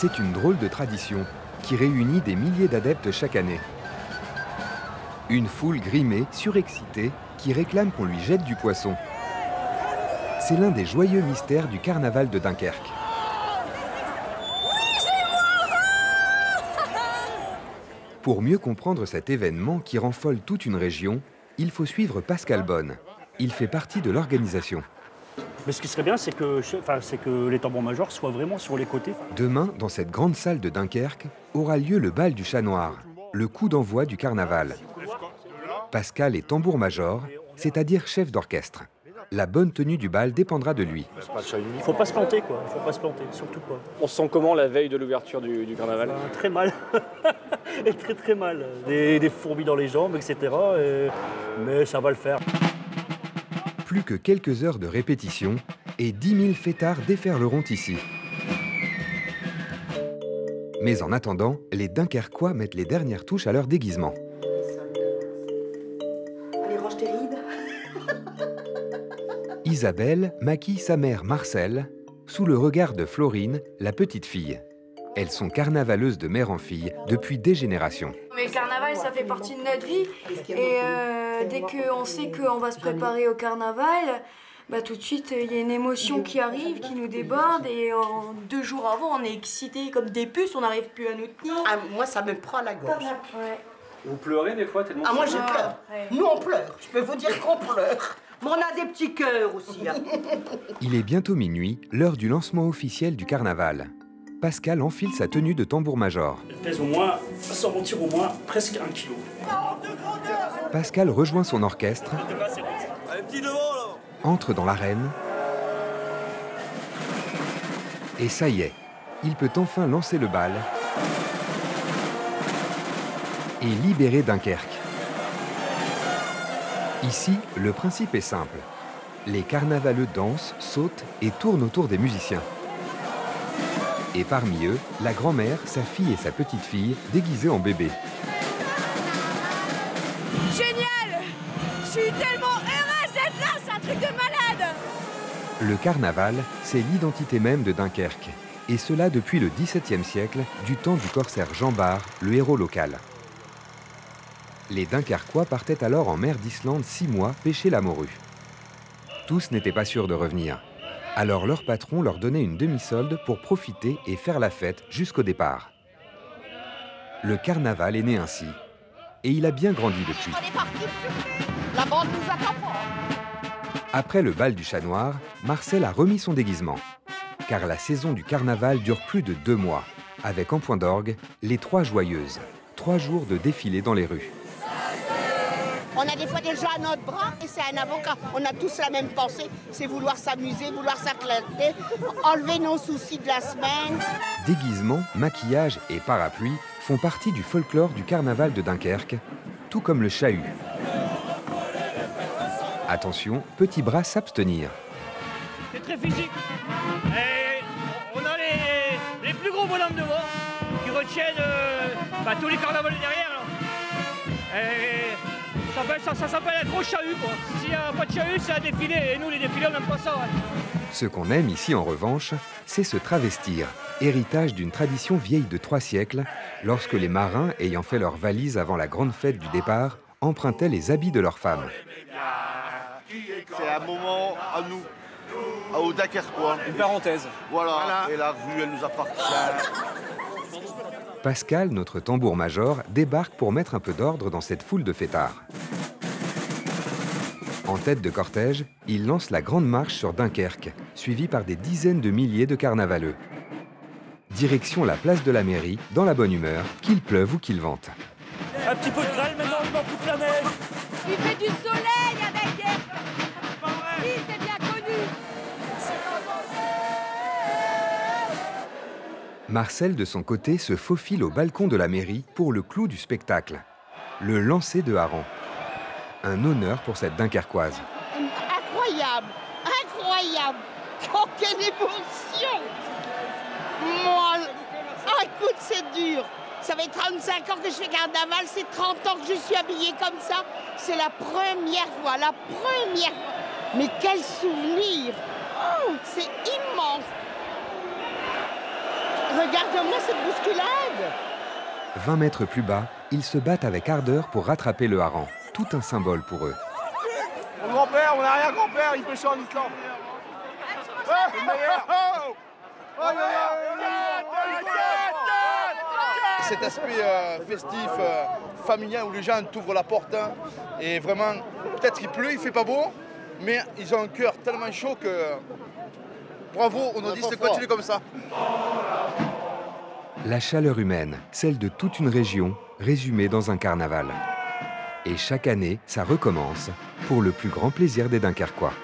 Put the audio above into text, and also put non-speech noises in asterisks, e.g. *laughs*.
C'est une drôle de tradition qui réunit des milliers d'adeptes chaque année. Une foule grimée, surexcitée, qui réclame qu'on lui jette du poisson. C'est l'un des joyeux mystères du carnaval de Dunkerque. Pour mieux comprendre cet événement qui rend folle toute une région, il faut suivre Pascal Bonne. Il fait partie de l'organisation. Mais ce qui serait bien, c'est que, enfin, que les tambours-majors soient vraiment sur les côtés. Demain, dans cette grande salle de Dunkerque, aura lieu le bal du chat noir, le coup d'envoi du carnaval. Pascal est tambour-major, c'est-à-dire chef d'orchestre. La bonne tenue du bal dépendra de lui. Il faut pas se planter, quoi. Il faut pas se planter, surtout pas. On se sent comment la veille de l'ouverture du, carnaval? Ben, Très mal. *laughs* et très très mal. Des, fourmis dans les jambes, etc. Mais ça va le faire. Plus que quelques heures de répétition et 10 000 fêtards déferleront ici. Mais en attendant, les Dunkerquois mettent les dernières touches à leur déguisement. Isabelle maquille sa mère Marcel sous le regard de Florine, la petite fille. Elles sont carnavaleuses de mère en fille depuis des générations. Mais le carnaval, ça fait partie de notre vie. Et euh, dès qu'on sait qu'on va se préparer au carnaval, bah, tout de suite, il y a une émotion qui arrive, qui nous déborde. Et deux jours avant, on est excités comme des puces, on n'arrive plus à nous tenir. Ah, moi, ça me prend la gorge. Vous pleurez des fois tellement Ah, moi, je pleure. Nous, on pleure. Je peux vous dire qu'on pleure. Mais on a des petits cœurs aussi. Hein. Il est bientôt minuit, l'heure du lancement officiel du carnaval. Pascal enfile sa tenue de tambour-major. Elle pèse au moins, sans mentir, au moins presque un kilo. Pascal rejoint son orchestre, entre dans l'arène, et ça y est, il peut enfin lancer le bal et libérer Dunkerque. Ici, le principe est simple. Les carnavaleux dansent, sautent et tournent autour des musiciens. Et parmi eux, la grand-mère, sa fille et sa petite-fille déguisées en bébé. Génial Je suis tellement heureuse d'être là, c'est un truc de malade Le carnaval, c'est l'identité même de Dunkerque. Et cela depuis le XVIIe siècle, du temps du corsaire Jean Bart, le héros local. Les Dunkerquois partaient alors en mer d'Islande six mois pêcher la morue. Tous n'étaient pas sûrs de revenir. Alors leur patron leur donnait une demi-solde pour profiter et faire la fête jusqu'au départ. Le carnaval est né ainsi. Et il a bien grandi depuis. Après le bal du chat noir, Marcel a remis son déguisement. Car la saison du carnaval dure plus de deux mois, avec en point d'orgue les Trois Joyeuses. Trois jours de défilé dans les rues. On a des fois des gens à notre bras et c'est un avocat. On a tous la même pensée, c'est vouloir s'amuser, vouloir s'acclater, enlever nos soucis de la semaine. Déguisement, maquillage et parapluie font partie du folklore du carnaval de Dunkerque, tout comme le chahut. Attention, petit bras s'abstenir. C'est très physique. on a les, plus gros bonhommes devant qui retiennent euh, bah, tous les carnavals derrière. Ça, s'appelle un gros chahut, quoi. S'il n'y a pas de chahut, c'est un défilé. Et nous, les défilés, on n'aime pas ça. Ce qu'on aime ici, en revanche, c'est se travestir, héritage d'une tradition vieille de trois siècles, lorsque les marins, ayant fait leur valise avant la grande fête du départ, empruntaient les habits de leurs femmes. C'est un moment à nous, au quoi. Une parenthèse. Voilà. et la rue, elle nous appartient. Pascal, notre tambour-major, débarque pour mettre un peu d'ordre dans cette foule de fêtards. En tête de cortège, il lance la grande marche sur Dunkerque, suivi par des dizaines de milliers de carnavaleux. Direction la place de la mairie, dans la bonne humeur, qu'il pleuve ou qu'il vente. Un petit peu de grêle maintenant, il manque toute la neige. Il fait du soleil à Dunkerque. Oui, c'est bien connu. Marcel, de son côté, se faufile au balcon de la mairie pour le clou du spectacle, le lancer de hareng un honneur pour cette Dunkerquoise. Incroyable, incroyable. Oh, quelle émotion Moi, écoute, c'est dur. Ça fait 35 ans que je fais carnaval, c'est 30 ans que je suis habillée comme ça. C'est la première fois, la première fois. Mais quel souvenir oh, C'est immense Regarde-moi cette bousculade 20 mètres plus bas, ils se battent avec ardeur pour rattraper le hareng. Tout un symbole pour eux. Mon grand-père, mon arrière-grand-père, il pêchait en Islande. Cet aspect euh, festif, euh, familial, où les gens t'ouvrent la porte, hein, et vraiment, peut-être il pleut, il fait pas beau, mais ils ont un cœur tellement chaud que bravo, on nous dit de continuer comme ça. La chaleur humaine, celle de toute une région, résumée dans un carnaval. Et chaque année, ça recommence, pour le plus grand plaisir des Dunkerquois.